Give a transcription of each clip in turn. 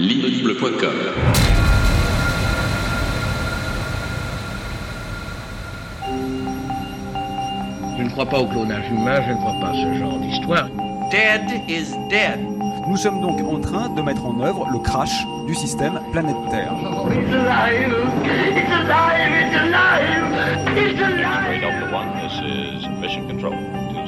l'inaudible.com. Je ne crois pas au clonage humain, je ne crois pas à ce genre d'histoire. Dead is dead. Nous sommes donc en train de mettre en œuvre le crash du système planète Terre. It's alive! It's alive! It's alive!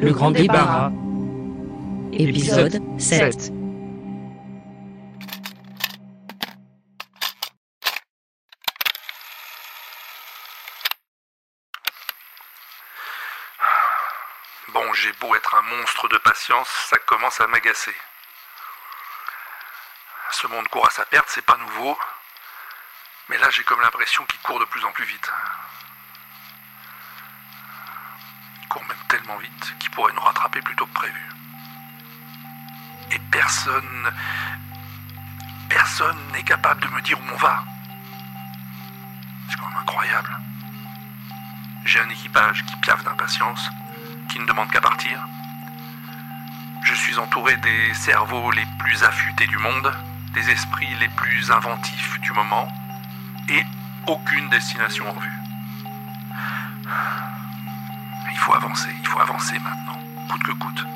le grand débarras, épisode 7. Bon, j'ai beau être un monstre de patience, ça commence à m'agacer. Ce monde court à sa perte, c'est pas nouveau. Mais là, j'ai comme l'impression qu'il court de plus en plus vite. Court même tellement vite qu'il pourrait nous rattraper plus tôt que prévu. Et personne. Personne n'est capable de me dire où on va. C'est quand même incroyable. J'ai un équipage qui piaffe d'impatience, qui ne demande qu'à partir. Je suis entouré des cerveaux les plus affûtés du monde, des esprits les plus inventifs du moment, et aucune destination en vue. Il faut avancer, il faut avancer maintenant, coûte que coûte.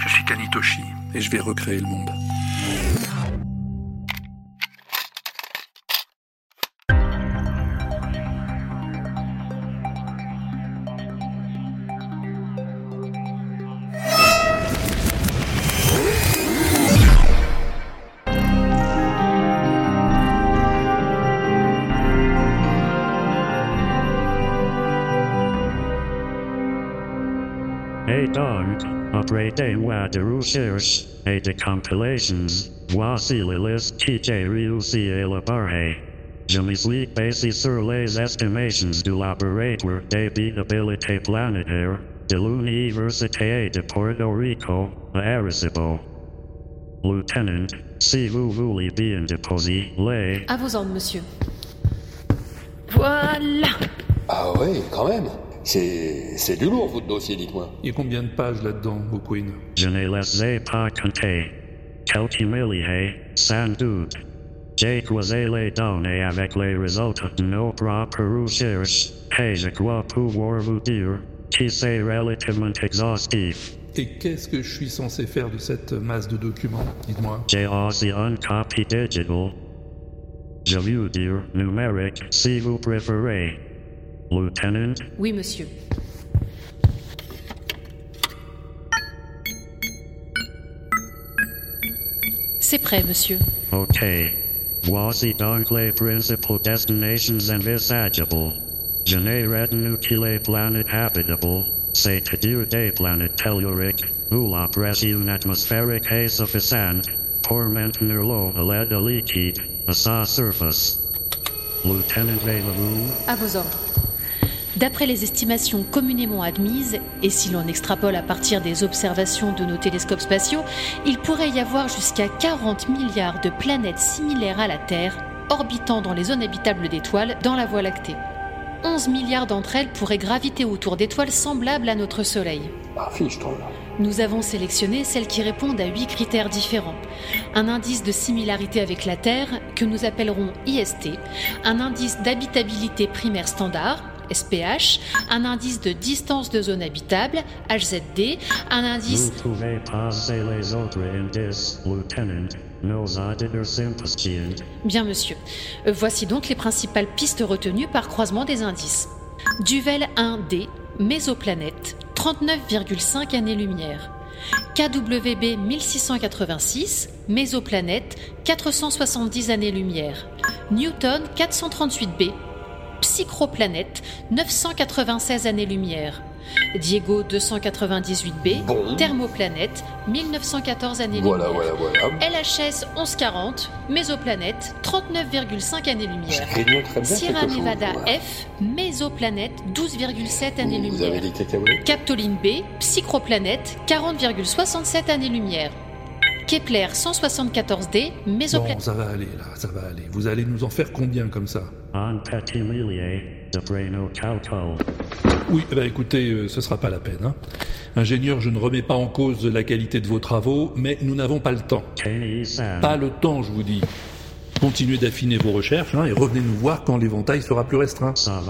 Je suis Kanitoshi et je vais recréer le monde. Hey dog, upgrade wa de recherche et de compilations, voici les listes qui j'ai réussi à élaborer. Je m'explique basé sur les estimations du laboratoire d'habitabilité planétaire de l'Université de Puerto Rico à Arecibo. Lieutenant, si vous voulez bien déposer les... À vos ordres, monsieur. Voilà. Ah ouais, quand même. C'est, c'est du lourd, votre dossier, dites-moi. Il y a combien de pages là-dedans, O'Quinn Je ne les ai pas comptés. Quelques milliers, sans doute. J'ai croisé les données avec les résultats de nos propres recherches, et je crois pouvoir vous dire que c'est relativement exhaustif? Et qu'est-ce que je suis censé faire de cette masse de documents? Dites-moi. J'ai aussi une copie digital. Je veux dire numérique si vous préférez. Lieutenant, Oui, monsieur. C'est prêt, monsieur. ok. Voici donc les principal destinations envisageables. Je n'ai retenu que les planètes habitables, c'est-à-dire des planètes telluriques, où la pression atmosphérique est suffisante pour maintenir l'eau à l'aide liquide à sa surface. Lieutenant Veylavou, À vos ordres. D'après les estimations communément admises, et si l'on extrapole à partir des observations de nos télescopes spatiaux, il pourrait y avoir jusqu'à 40 milliards de planètes similaires à la Terre, orbitant dans les zones habitables d'étoiles dans la Voie lactée. 11 milliards d'entre elles pourraient graviter autour d'étoiles semblables à notre Soleil. Nous avons sélectionné celles qui répondent à huit critères différents. Un indice de similarité avec la Terre, que nous appellerons IST, un indice d'habitabilité primaire standard, SPH, un indice de distance de zone habitable, HZD, un indice... vous pouvez passer les autres indices, Lieutenant. Nos. Bien monsieur. Euh, Voici donc les principales pistes retenues par croisement des indices. Duvel 1D, mésoplanète, 39,5 années-lumière. KWB 1686, mésoplanète, 470 années-lumière. Newton 438b, psychroplanète, 996 années-lumière. Diego 298b, Thermoplanète, 1914 Voilà, années-lumière. voilà, voilà. LHS 1140, Mésoplanète, 39,5 années-lumière. Sierra chose, Nevada. F, Mésoplanète, 12,7 Vous avez années-lumière. Captoline B, Psychroplanète, 40,67 années-lumière. Kepler 174d, Mésoplanète. Bon, ça va aller, là, ça va aller. Vous allez nous en faire combien comme ça? Oui, eh ben, écoutez, euh, ce sera pas la peine. hein. Ingénieur, je ne remets pas en cause la qualité de vos travaux, mais nous n'avons pas le temps. Pas le temps, je vous dis. Continuez d'affiner vos recherches hein, et revenez nous voir quand l'éventail sera plus restreint. Sans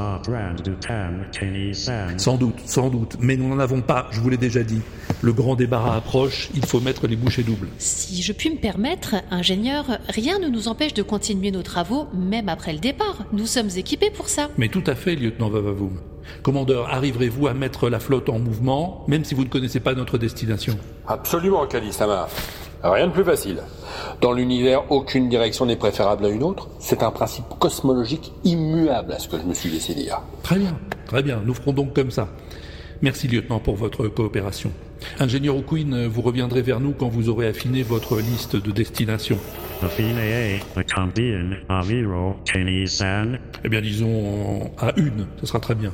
doute, sans doute, mais nous n'en avons pas, je vous l'ai déjà dit. Le grand débarras approche, il faut mettre les bouchées doubles. Si je puis me permettre, ingénieur, rien ne nous empêche de continuer nos travaux même après le départ. Nous sommes équipés pour ça. Mais tout à fait, lieutenant Vavavoum. Commandeur, arriverez-vous à mettre la flotte en mouvement, même si vous ne connaissez pas notre destination? Absolument, Kalisama. Rien de plus facile. Dans l'univers, aucune direction n'est préférable à une autre. C'est un principe cosmologique immuable à ce que je me suis laissé dire. Très bien, très bien, nous ferons donc comme ça. Merci, lieutenant, pour votre coopération. Ingénieur O'Quinn, vous reviendrez vers nous quand vous aurez affiné votre liste de destinations. Eh bien, disons à une, ce sera très bien.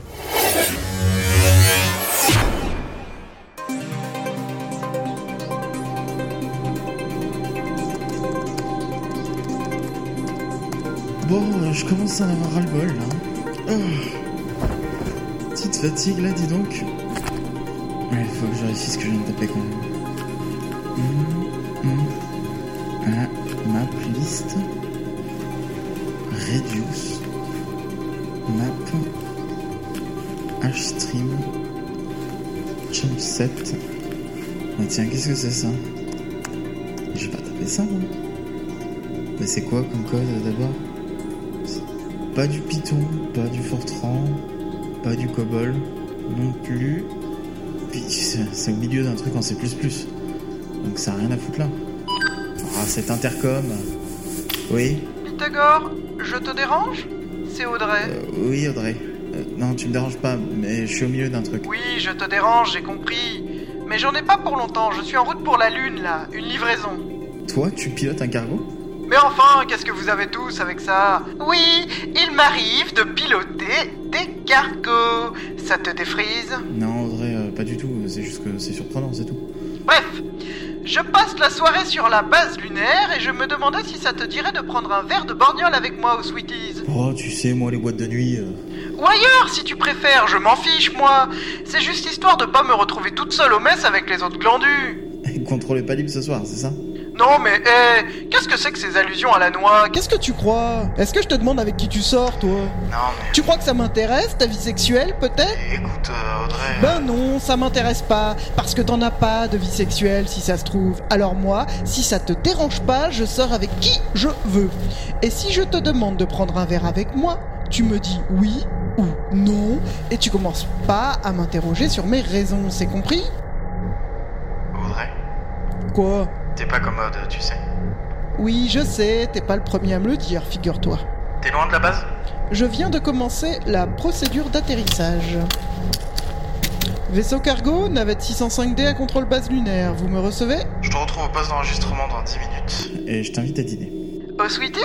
Bon, euh, je commence à avoir ras-le-bol là. Oh. Petite fatigue là, dis donc. Ouais, il faut que je vérifie ce que je viens de taper quand même. Hum, hum. Ah, map list. Reduce. Map. Hstream. Jump set. Ah, tiens, qu'est-ce que c'est ça? Je vais pas taper ça moi. Mais c'est quoi comme code d'abord? Pas du Python, pas du Fortran, pas du COBOL, non plus. Puis c'est au milieu d'un truc en C++. Donc ça a rien à foutre là. Ah, cet intercom. Oui Pythagore, je te dérange? C'est Audrey. Euh, Oui, Audrey. Euh, non, tu me déranges pas, mais je suis au milieu d'un truc. Oui, je te dérange, j'ai compris. Mais j'en ai pas pour longtemps, je suis en route pour la Lune là, une livraison. Toi, tu pilotes un cargo? Mais enfin, qu'est-ce que vous avez tous avec ça Oui, il m'arrive de piloter des cargos. Ça te défrise Non, Audrey, euh, pas du tout. C'est juste que c'est surprenant, c'est tout. Bref, je passe la soirée sur la base lunaire et je me demandais si ça te dirait de prendre un verre de borgnole avec moi aux Sweeties. Oh, tu sais, moi, les boîtes de nuit. euh, Ou ailleurs, si tu préfères, je m'en fiche, moi. C'est juste histoire de pas me retrouver toute seule au mess avec les autres glandus. Contrôle est pas libre ce soir, c'est ça? Non, mais hé, qu'est-ce que c'est que ces allusions à la noix? Qu'est-ce que tu crois? Est-ce que je te demande avec qui tu sors, toi? Non, mais. Tu crois que ça m'intéresse, ta vie sexuelle, peut-être? Écoute, euh, Audrey. Ben non, ça m'intéresse pas, parce que t'en as pas de vie sexuelle si ça se trouve. Alors moi, si ça te dérange pas, je sors avec qui je veux. Et si je te demande de prendre un verre avec moi, tu me dis oui ou non, et tu commences pas à m'interroger sur mes raisons, c'est compris? Audrey, Quoi? T'es pas commode, tu sais. Oui, je sais, t'es pas le premier à me le dire, figure-toi. T'es loin de la base? Je viens de commencer la procédure d'atterrissage. Vaisseau cargo, navette 605D à contrôle base lunaire, vous me recevez? Je te retrouve au poste d'enregistrement dans 10 minutes. Et je t'invite à dîner. Aux Sweeties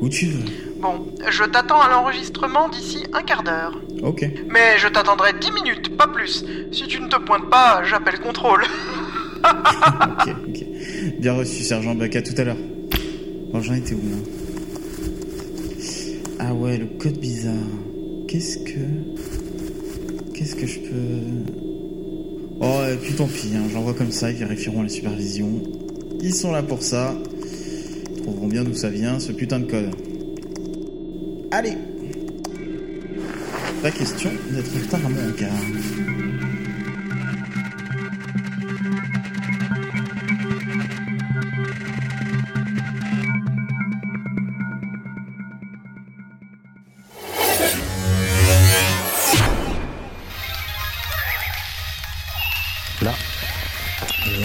Où tu veux. Bon, je t'attends à l'enregistrement d'ici un quart d'heure. Ok. Mais je t'attendrai 10 minutes, pas plus. Si tu ne te pointes pas, j'appelle contrôle. ok, ok. Bien reçu, sergent à tout à l'heure. Bon, j'en étais où là Ah ouais, le code bizarre. Qu'est-ce que. Qu'est-ce que je peux. Oh, et puis tant pis, hein, j'envoie comme ça, ils vérifieront la supervision. Ils sont là pour ça. Ils trouveront bien d'où ça vient, ce putain de code. Allez Pas question d'être en retard à mon regard.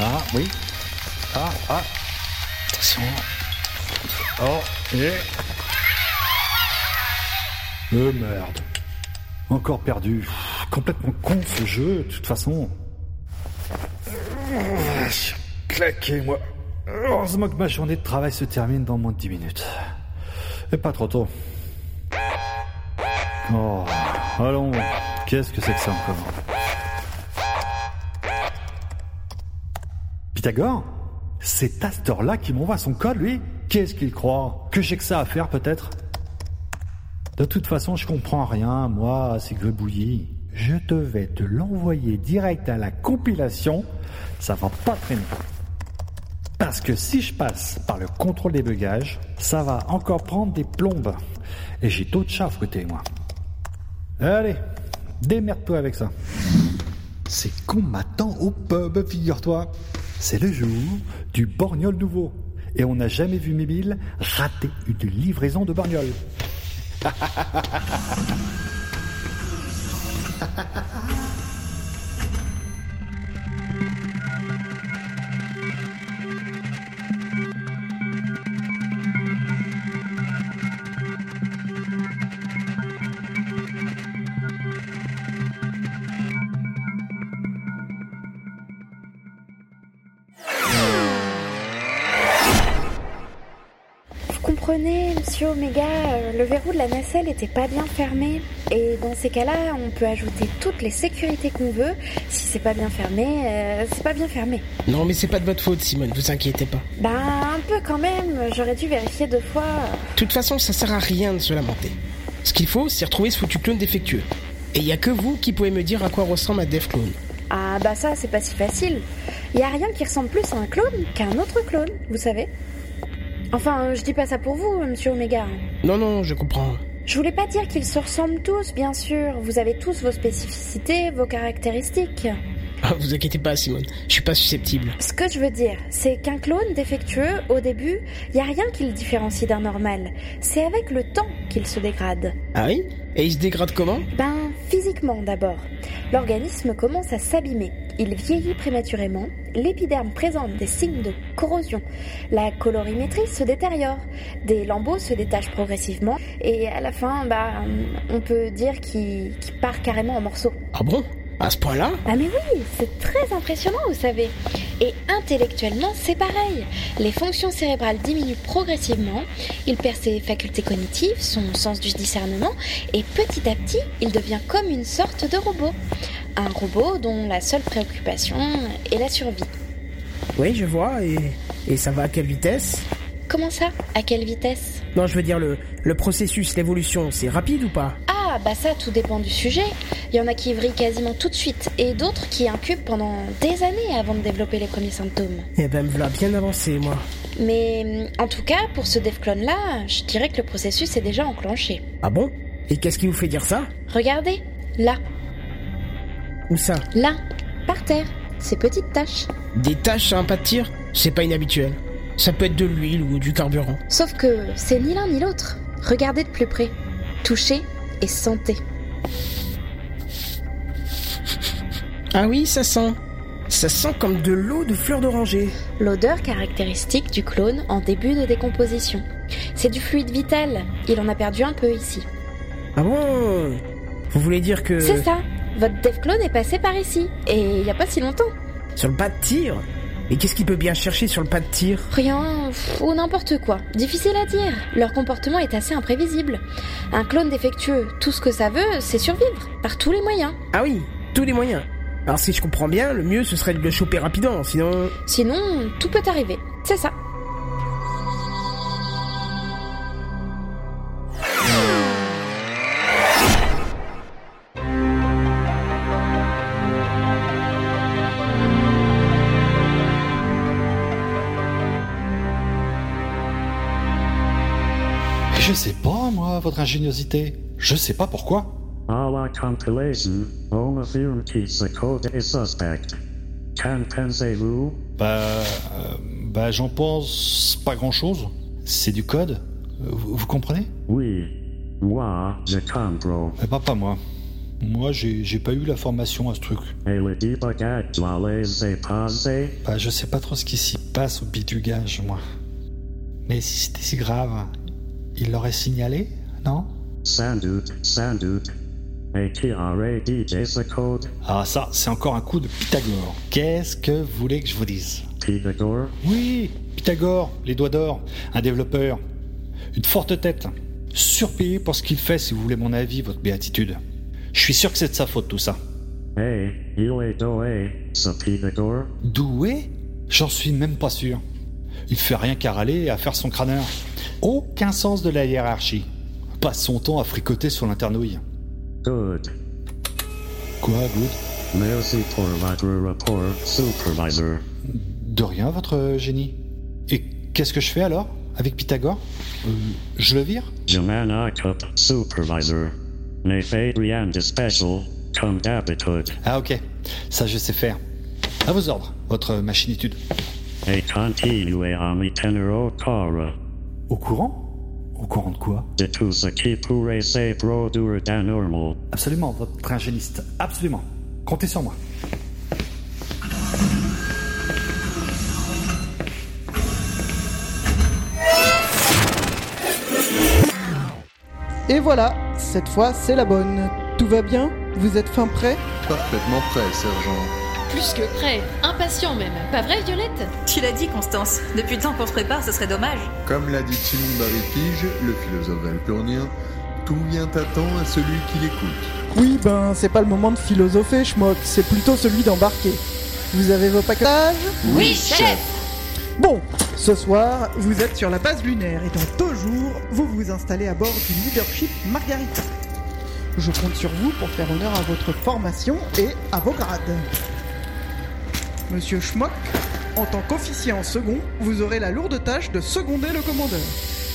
Là, oui. Ah, ah. Attention. Oh, et. Euh, merde. Encore perdu. complètement con ce jeu, de toute façon. Ah, claqué, moi. Heureusement que ma journée de travail se termine dans moins de 10 minutes. Et pas trop tôt. Oh, allons, qu'est-ce que c'est que ça encore? Pythagore C'est à cette heure-là qu'il m'envoie son code, lui Qu'est-ce qu'il croit? Que j'ai que ça à faire, peut-être? De toute façon, je comprends rien, moi, c'est gribouillis. Je devais te l'envoyer direct à la compilation, ça va pas traîner. Parce que si je passe par le contrôle des bugages, ça va encore prendre des plombes. Et j'ai d'autres chats à fouetter, moi. Allez, démerde-toi avec ça. C'est qu'on m'attend au pub, figure-toi. C'est le jour du borgnol nouveau. Et on n'a jamais vu Mimile rater une livraison de borgnol. comprenez, monsieur Omega, euh, le verrou de la nacelle n'était pas bien fermé. Et dans ces cas-là, on peut ajouter toutes les sécurités qu'on veut. Si c'est pas bien fermé, euh, c'est pas bien fermé. Non, mais c'est pas de votre faute, Simone, vous inquiétez pas. Bah, un peu quand même. J'aurais dû vérifier deux fois. De toute façon, ça sert à rien de se lamenter. Ce qu'il faut, c'est retrouver ce foutu clone défectueux. Et il y a que vous qui pouvez me dire à quoi ressemble un Dev Clone. Ah bah ça, c'est pas si facile. Il y a rien qui ressemble plus à un clone qu'à un autre clone, vous savez. Enfin, euh, je dis pas ça pour vous, monsieur Omega. Non, non, je comprends. Je voulais pas dire qu'ils se ressemblent tous, bien sûr. Vous avez tous vos spécificités, vos caractéristiques. Ah, vous inquiétez pas, Simone, je suis pas susceptible. Ce que je veux dire, c'est qu'un clone défectueux, au début, il y a rien qui le différencie d'un normal. C'est avec le temps qu'il se dégrade. Ah oui? Et il se dégrade comment? Ben, physiquement d'abord. L'organisme commence à s'abîmer. Il vieillit prématurément, l'épiderme présente des signes de corrosion, la colorimétrie se détériore, des lambeaux se détachent progressivement, et à la fin, bah, on peut dire qu'il part carrément en morceaux. Ah bon? À ce point-là? Ah mais oui, c'est très impressionnant, vous savez. Et intellectuellement, c'est pareil. Les fonctions cérébrales diminuent progressivement, il perd ses facultés cognitives, son sens du discernement, et petit à petit, il devient comme une sorte de robot. Un robot dont la seule préoccupation est la survie. Oui, je vois, et, et ça va à quelle vitesse? Comment ça? À quelle vitesse? Non, je veux dire, le, le processus, l'évolution, c'est rapide ou pas? Ah, bah ça, tout dépend du sujet. Il y en a qui vrillent quasiment tout de suite, et d'autres qui incubent pendant des années avant de développer les premiers symptômes. Eh ben, me voilà bien avancé, moi. Mais en tout cas, pour ce DevClone-là, je dirais que le processus est déjà enclenché. Ah bon? Et qu'est-ce qui vous fait dire ça? Regardez, là, Où ça là, par terre, ces petites taches. Des taches sur un pas de tir C'est pas inhabituel. Ça peut être de l'huile ou du carburant. Sauf que c'est ni l'un ni l'autre. Regardez de plus près. Touchez et sentez. Ah oui, ça sent. Ça sent comme de l'eau de fleurs d'oranger. L'odeur caractéristique du clone en début de décomposition. C'est du fluide vital. Il en a perdu un peu ici. Ah bon? Vous voulez dire que... C'est ça. Votre DevClone est passé par ici. Et il n'y a pas si longtemps. Sur le pas de tir Et qu'est-ce qu'il peut bien chercher sur le pas de tir Rien, pff, ou n'importe quoi. Difficile à dire. Leur comportement est assez imprévisible. Un clone défectueux, tout ce que ça veut, c'est survivre. Par tous les moyens. Ah oui, tous les moyens. Alors si je comprends bien, le mieux ce serait de le choper rapidement, sinon... Sinon, tout peut arriver. C'est ça. Ingéniosité. Je sais pas pourquoi. Our compilation, the code is suspect. Qu'en pensez-vous Bah, euh, bah j'en pense pas grand-chose. C'est du code. Vous, vous comprenez? Oui. Moi, je comprends. Eh bah pas moi. Moi, j'ai pas eu la formation à ce truc. Et le passer. Bah, je sais pas trop ce qui s'y passe au bidugage, moi. Mais si c'était si grave, il l'aurait signalé, non? Sans doute, sans. Ah ça, c'est encore un coup de Pythagore. Qu'est-ce que vous voulez que je vous dise? Pythagore? Oui, Pythagore, les doigts d'or, un développeur. Une forte tête. Surpayé pour ce qu'il fait, si vous voulez mon avis, votre béatitude. Je suis sûr que c'est de sa faute tout ça. Hey, il est doué, ce Pythagore. Doué? J'en suis même pas sûr. Il fait rien qu'à râler et à faire son crâneur. Aucun sens de la hiérarchie. Passe son temps à fricoter sur l'internouille. Good. Quoi, good? Merci pour votre rapport, supervisor. De rien, votre génie. Et qu'est-ce que je fais alors Avec Pythagore? Euh, Je le vire? Je m'en occupe, supervisor. Ne faites rien de spécial, comme d'habitude. Ah ok, ça je sais faire. À vos ordres, votre machinitude. Et continuez à me tenir au courant Au courant? Au courant de quoi de tout ce qui pourrait se produire d'anormal. Absolument, votre ingéniste. Absolument. Comptez sur moi. Et voilà, cette fois c'est la bonne. Tout va bien? Vous êtes fin prêt? Parfaitement prêt, sergent. Plus que prêt, impatient même. Pas vrai, Violette? Tu l'as dit, Constance. Depuis le temps qu'on se prépare, ce serait dommage. Comme l'a dit Simon Barry-Pige, le philosophe valpurnien, tout vient à temps à celui qui l'écoute. Oui, ben c'est pas le moment de philosopher, schmock, c'est plutôt celui d'embarquer. Vous avez vos packages Oui, chef Bon, ce soir, vous êtes sur la base lunaire et dans deux jours, vous vous installez à bord du Leadership Margarita. Je compte sur vous pour faire honneur à votre formation et à vos grades. Monsieur Schmock, en tant qu'officier en second, vous aurez la lourde tâche de seconder le commandeur.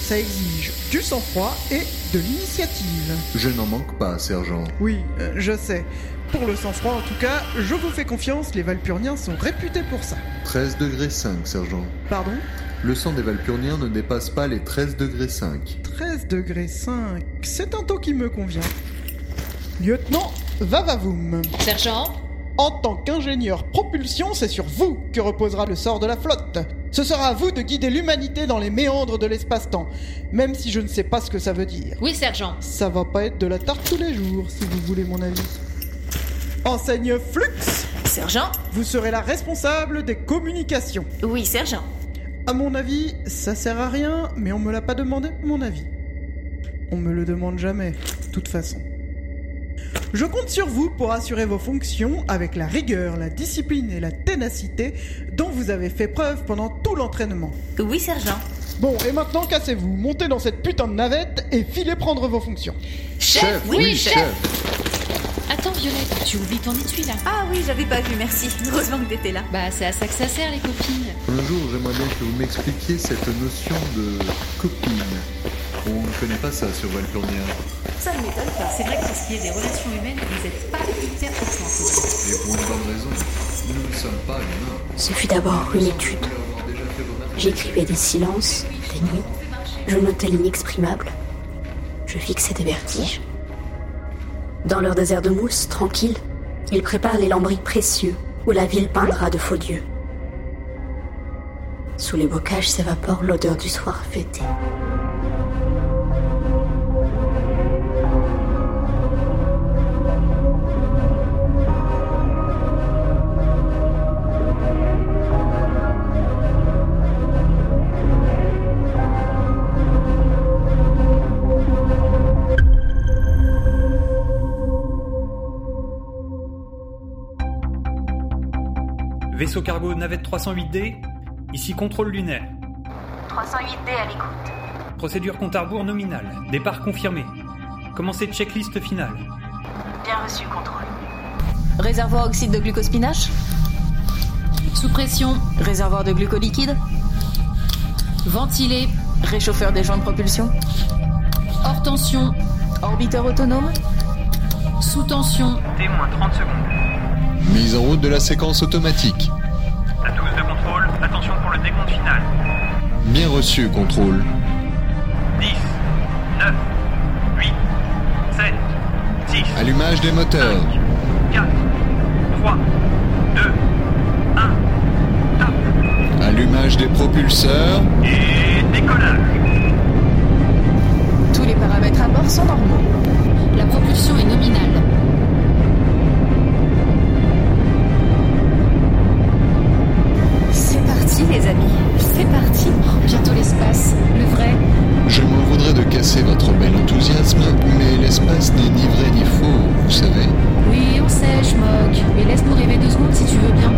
Ça exige du sang-froid et de l'initiative. Je n'en manque pas, sergent. Oui, euh, je sais. Pour le sang-froid, en tout cas, je vous fais confiance, les Valpurniens sont réputés pour ça. 13 degrés 5, sergent. Pardon? Le sang des Valpurniens ne dépasse pas les 13 degrés 5. 13 degrés 5, c'est un taux qui me convient. Lieutenant Vavavoum, Sergent? En tant qu'ingénieur propulsion, c'est sur vous que reposera le sort de la flotte. Ce sera à vous de guider l'humanité dans les méandres de l'espace-temps, même si je ne sais pas ce que ça veut dire. Oui, sergent. Ça va pas être de la tarte tous les jours, si vous voulez mon avis. Enseigne Flux, Sergent vous serez la responsable des communications. Oui, sergent. À mon avis, ça sert à rien, mais on me l'a pas demandé, mon avis. On me le demande jamais, de toute façon. Je compte sur vous pour assurer vos fonctions avec la rigueur, la discipline et la ténacité dont vous avez fait preuve pendant tout l'entraînement. Oui, sergent. Bon, et maintenant cassez-vous, montez dans cette putain de navette et filez prendre vos fonctions. Chef, oui, chef. Attends, Violette, tu oublies ton étui là. Ah oui, j'avais pas vu, merci. Heureusement que t'étais là. Bah, c'est à ça que ça sert, les copines. Un jour, j'aimerais bien que vous m'expliquiez cette notion de copine. On ne connaît pas ça sur Valpurnia. Ça. C'est vrai que pour ce qui est des relations humaines, vous n'êtes pas hyper Et pour une bonne raison. Nous ne sommes pas humains. Ce fut d'abord une étude. J'écrivais des silences, des nuits. Je notais l'inexprimable. Je fixais des vertiges. Dans leur désert de mousse, tranquille, ils préparent les lambris précieux où la ville peindra de faux dieux. Sous les bocages s'évapore l'odeur du soir fêté. Vaisseau cargo navette 308D, ici contrôle lunaire. 308D à l'écoute. Procédure compte à rebours nominale. Départ confirmé. Commencez checklist finale. Bien reçu, contrôle. Réservoir oxyde de glucospinache Sous pression, Réservoir de glucoliquide ventilé, Réchauffeur des joints de propulsion hors tension, Orbiteur autonome sous tension, T-30 secondes. Mise en route de la séquence automatique. À 12 de contrôle, attention pour le décompte final. Bien reçu, contrôle. 10, 9, 8, 7, 6, Allumage des moteurs. 4, 3, 2, 1, Allumage des propulseurs. et décollage. Tous les paramètres à bord sont normaux. casser votre bel enthousiasme, mais l'espace n'est ni vrai ni faux, vous savez. Oui, on sait, je moque, mais laisse-nous rêver deux secondes si tu veux bien.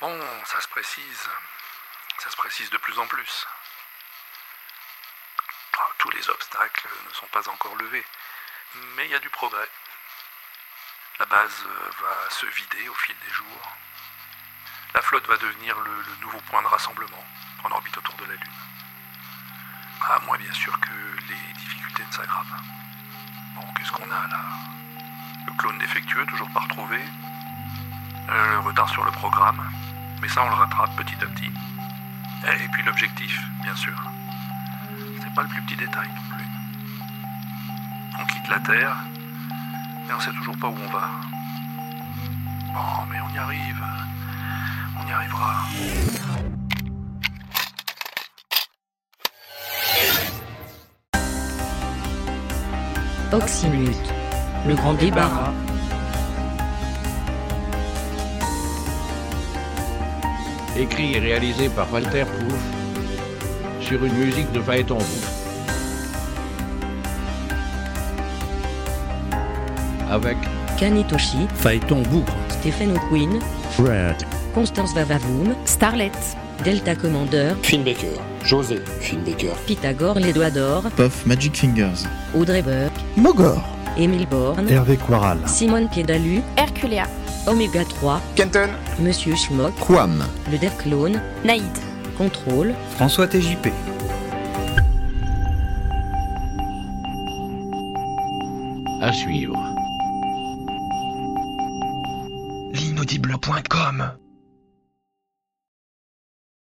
Bon, ça se précise. Ça se précise de plus en plus. Tous les obstacles ne sont pas encore levés, mais il y a du progrès. La base euh, va se vider au fil des jours. La flotte va devenir le, le nouveau point de rassemblement en orbite autour de la Lune. À moins bien sûr que les difficultés ne s'aggravent. Bon, qu'est-ce qu'on a là? Le clone défectueux, toujours pas retrouvé? Euh, le retard sur le programme. Mais ça, on le rattrape petit à petit. Et puis l'objectif, bien sûr. C'est pas le plus petit détail non plus. On quitte la Terre, mais on sait toujours pas où on va. Bon, mais on y arrive. On y arrivera. Oxymute. Le grand débarras. Écrit et réalisé par Walter Proof sur une musique de Phaéton Bouffe. Avec Kanitoshi. Phaéton Bougre. Stephen O'Quinn. Fred. Constance Vavavoum. Starlet. Delta Commander. Finn Baker. José. Finn Baker. Pythagore les doigts d'or. Puff Magic Fingers. Audrey Burke. Mogor. Émile Borne. Hervé Quaral. Simone Piedalu. Herculea. Oméga 3. Kenton. Monsieur Schmock. Quam. Le Dev Clone. Naïd. Contrôle. François TJP. à suivre.